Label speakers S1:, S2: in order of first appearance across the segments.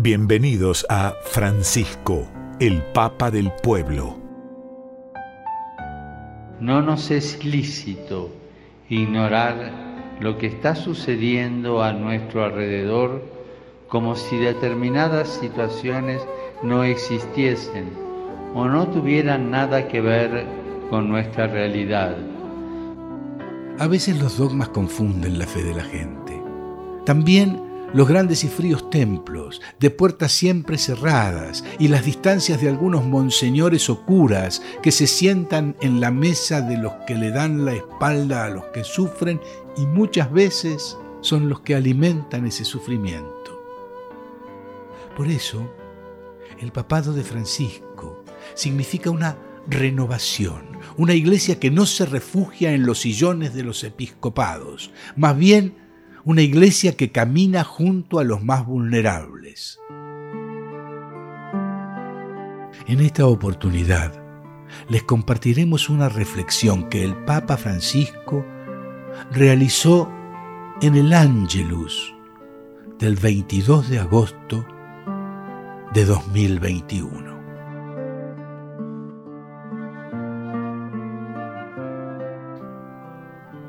S1: Bienvenidos a Francisco, el Papa del Pueblo.
S2: No nos es lícito ignorar lo que está sucediendo a nuestro alrededor como si determinadas situaciones no existiesen o no tuvieran nada que ver con nuestra realidad.
S3: A veces los dogmas confunden la fe de la gente. También los grandes y fríos templos, de puertas siempre cerradas, y las distancias de algunos monseñores o curas que se sientan en la mesa de los que le dan la espalda a los que sufren y muchas veces son los que alimentan ese sufrimiento. Por eso, el papado de Francisco significa una renovación, una iglesia que no se refugia en los sillones de los episcopados, más bien una iglesia que camina junto a los más vulnerables. En esta oportunidad les compartiremos una reflexión que el Papa Francisco realizó en el Angelus del 22 de agosto de 2021.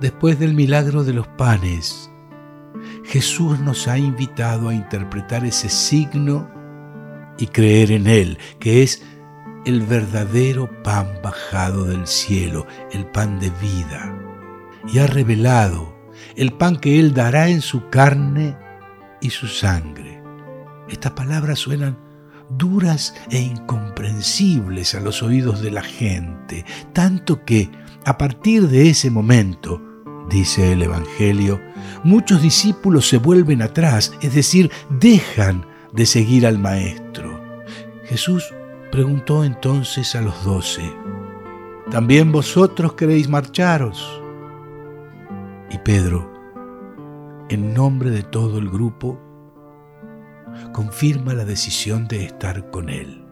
S3: Después del milagro de los panes Jesús nos ha invitado a interpretar ese signo y creer en Él, que es el verdadero pan bajado del cielo, el pan de vida. Y ha revelado el pan que Él dará en su carne y su sangre. Estas palabras suenan duras e incomprensibles a los oídos de la gente, tanto que a partir de ese momento dice el Evangelio, muchos discípulos se vuelven atrás, es decir, dejan de seguir al Maestro. Jesús preguntó entonces a los doce, ¿también vosotros queréis marcharos? Y Pedro, en nombre de todo el grupo, confirma la decisión de estar con él.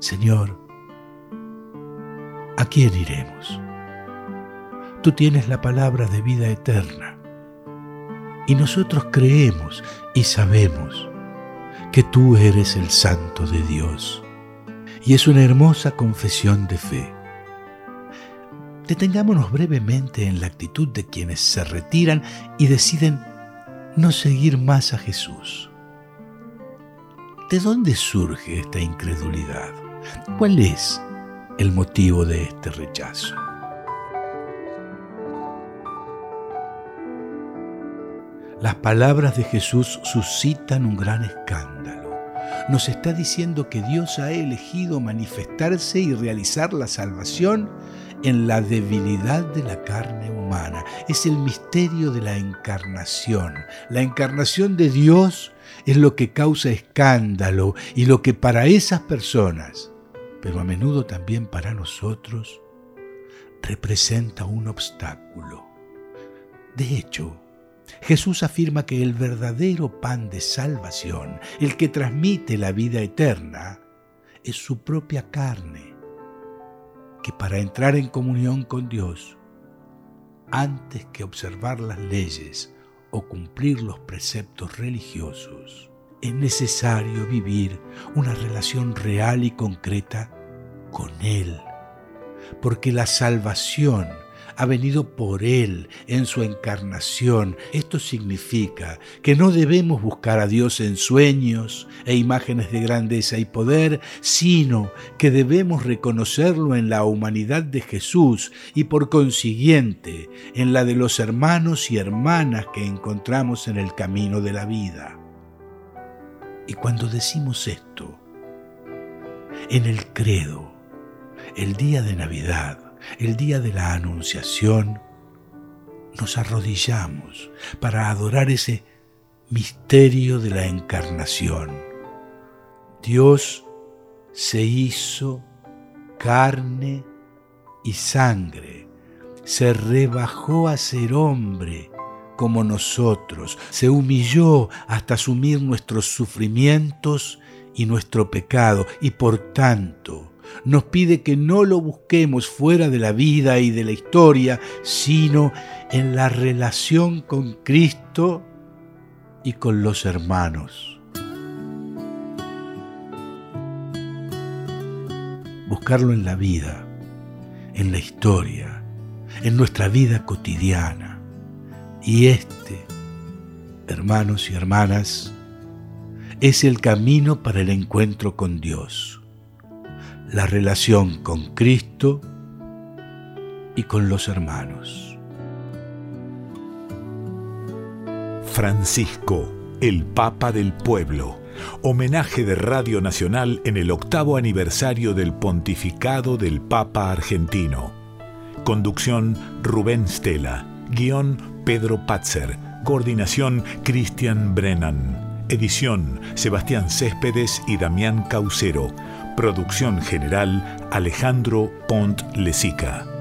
S3: Señor, ¿a quién iremos? Tú tienes la palabra de vida eterna. Y nosotros creemos y sabemos que tú eres el Santo de Dios. Y es una hermosa confesión de fe. Detengámonos brevemente en la actitud de quienes se retiran y deciden no seguir más a Jesús. ¿De dónde surge esta incredulidad? ¿Cuál es el motivo de este rechazo? Las palabras de Jesús suscitan un gran escándalo. Nos está diciendo que Dios ha elegido manifestarse y realizar la salvación en la debilidad de la carne humana. Es el misterio de la encarnación. La encarnación de Dios es lo que causa escándalo y lo que para esas personas, pero a menudo también para nosotros, representa un obstáculo. De hecho, Jesús afirma que el verdadero pan de salvación, el que transmite la vida eterna, es su propia carne, que para entrar en comunión con Dios, antes que observar las leyes o cumplir los preceptos religiosos, es necesario vivir una relación real y concreta con Él, porque la salvación ha venido por Él en su encarnación. Esto significa que no debemos buscar a Dios en sueños e imágenes de grandeza y poder, sino que debemos reconocerlo en la humanidad de Jesús y por consiguiente en la de los hermanos y hermanas que encontramos en el camino de la vida. Y cuando decimos esto, en el credo, el día de Navidad, el día de la Anunciación, nos arrodillamos para adorar ese misterio de la encarnación. Dios se hizo carne y sangre, se rebajó a ser hombre como nosotros, se humilló hasta asumir nuestros sufrimientos y nuestro pecado y por tanto nos pide que no lo busquemos fuera de la vida y de la historia, sino en la relación con Cristo y con los hermanos. Buscarlo en la vida, en la historia, en nuestra vida cotidiana. Y este, hermanos y hermanas, es el camino para el encuentro con Dios, la relación con Cristo y con los hermanos.
S1: Francisco, el Papa del Pueblo. Homenaje de Radio Nacional en el octavo aniversario del pontificado del Papa argentino. Conducción Rubén Stella. Guión Pedro Patzer. Coordinación Cristian Brennan. Edición Sebastián Céspedes y Damián Caucero. Producción general Alejandro Pont Lesica.